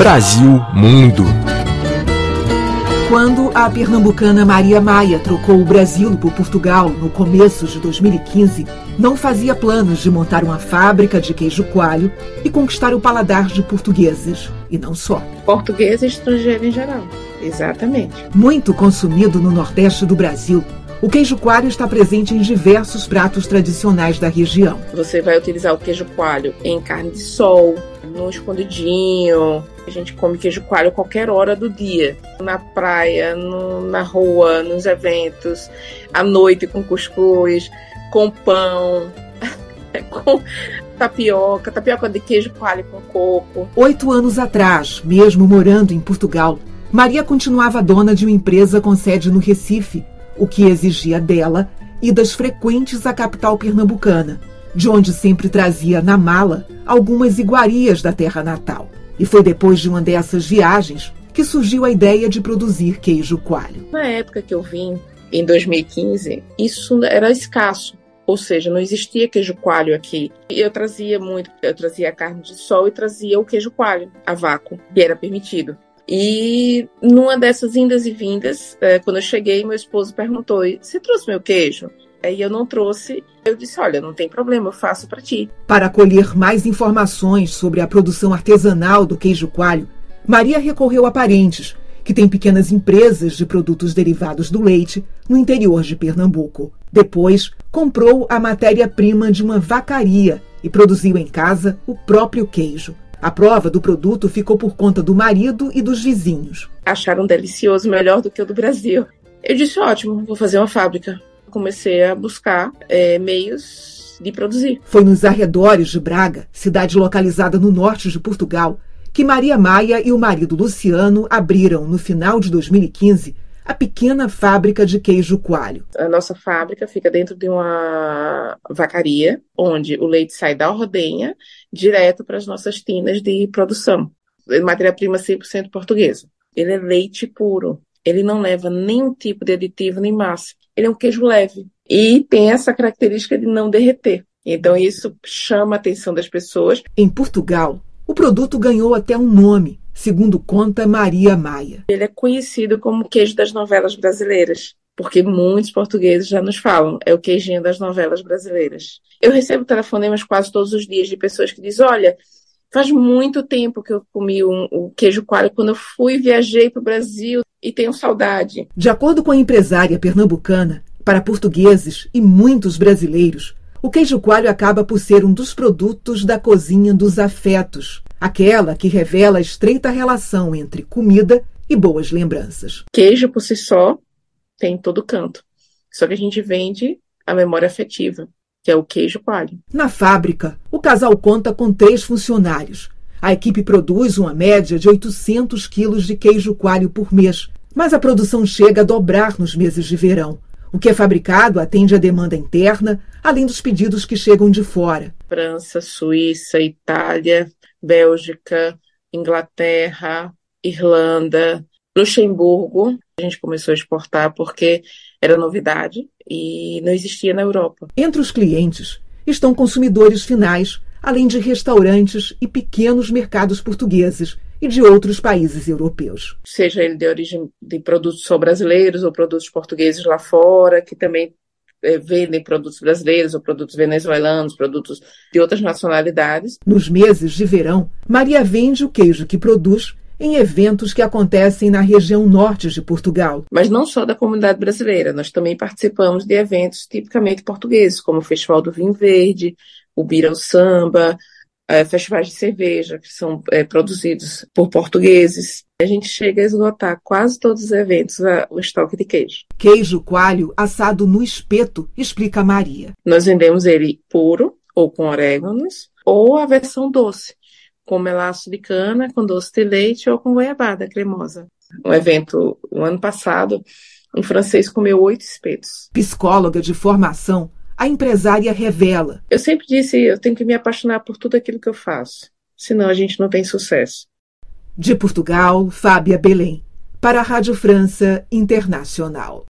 Brasil Mundo. Quando a pernambucana Maria Maia trocou o Brasil por Portugal no começo de 2015, não fazia planos de montar uma fábrica de queijo coalho e conquistar o paladar de portugueses, e não só. Português e estrangeiro em geral, exatamente. Muito consumido no Nordeste do Brasil, o queijo coalho está presente em diversos pratos tradicionais da região. Você vai utilizar o queijo coalho em carne de sol, no escondidinho. A gente come queijo coalho qualquer hora do dia. Na praia, no, na rua, nos eventos, à noite com cuscuz, com pão, com tapioca, tapioca de queijo coalho com coco. Oito anos atrás, mesmo morando em Portugal, Maria continuava dona de uma empresa com sede no Recife, o que exigia dela idas frequentes à capital pernambucana de onde sempre trazia na mala algumas iguarias da terra natal. E foi depois de uma dessas viagens que surgiu a ideia de produzir queijo coalho. Na época que eu vim, em 2015, isso era escasso. Ou seja, não existia queijo coalho aqui. Eu trazia muito, eu trazia carne de sol e trazia o queijo coalho a vácuo, que era permitido. E numa dessas indas e vindas, eh, quando eu cheguei, meu esposo perguntou: Você trouxe meu queijo? Aí eu não trouxe. Eu disse: olha, não tem problema, eu faço para ti. Para colher mais informações sobre a produção artesanal do queijo coalho, Maria recorreu a parentes, que têm pequenas empresas de produtos derivados do leite no interior de Pernambuco. Depois, comprou a matéria-prima de uma vacaria e produziu em casa o próprio queijo. A prova do produto ficou por conta do marido e dos vizinhos. Acharam delicioso, melhor do que o do Brasil. Eu disse: ótimo, vou fazer uma fábrica comecei a buscar é, meios de produzir. Foi nos arredores de Braga, cidade localizada no norte de Portugal, que Maria Maia e o marido Luciano abriram, no final de 2015, a pequena fábrica de queijo coalho. A nossa fábrica fica dentro de uma vacaria, onde o leite sai da ordenha direto para as nossas tinas de produção. Matéria-prima 100% portuguesa. Ele é leite puro. Ele não leva nenhum tipo de aditivo nem massa ele é um queijo leve e tem essa característica de não derreter. Então isso chama a atenção das pessoas. Em Portugal, o produto ganhou até um nome, segundo conta Maria Maia. Ele é conhecido como queijo das novelas brasileiras, porque muitos portugueses já nos falam, é o queijinho das novelas brasileiras. Eu recebo telefonemas quase todos os dias de pessoas que dizem, olha, faz muito tempo que eu comi o um, um queijo coalho quando eu fui viajei para o Brasil e tenho saudade. De acordo com a empresária pernambucana, para portugueses e muitos brasileiros, o queijo coalho acaba por ser um dos produtos da cozinha dos afetos, aquela que revela a estreita relação entre comida e boas lembranças. Queijo por si só tem em todo canto. Só que a gente vende a memória afetiva, que é o queijo coalho. Na fábrica, o casal conta com três funcionários, a equipe produz uma média de 800 quilos de queijo coalho por mês, mas a produção chega a dobrar nos meses de verão. O que é fabricado atende à demanda interna, além dos pedidos que chegam de fora. França, Suíça, Itália, Bélgica, Inglaterra, Irlanda, Luxemburgo. A gente começou a exportar porque era novidade e não existia na Europa. Entre os clientes estão consumidores finais, além de restaurantes e pequenos mercados portugueses e de outros países europeus. Seja ele de origem de produtos só brasileiros ou produtos portugueses lá fora, que também é, vendem produtos brasileiros ou produtos venezuelanos, produtos de outras nacionalidades. Nos meses de verão, Maria vende o queijo que produz em eventos que acontecem na região norte de Portugal. Mas não só da comunidade brasileira, nós também participamos de eventos tipicamente portugueses, como o Festival do Vinho Verde, o Bira Samba, é, festivais de cerveja que são é, produzidos por portugueses. A gente chega a esgotar quase todos os eventos a, o estoque de queijo. Queijo coalho assado no espeto, explica Maria. Nós vendemos ele puro ou com oréganos ou a versão doce, com melaço de cana, com doce de leite ou com goiabada cremosa. Um evento, o um ano passado, um francês comeu oito espetos. Psicóloga de formação, a empresária revela. Eu sempre disse, eu tenho que me apaixonar por tudo aquilo que eu faço, senão a gente não tem sucesso. De Portugal, Fábia Belém, para a Rádio França Internacional.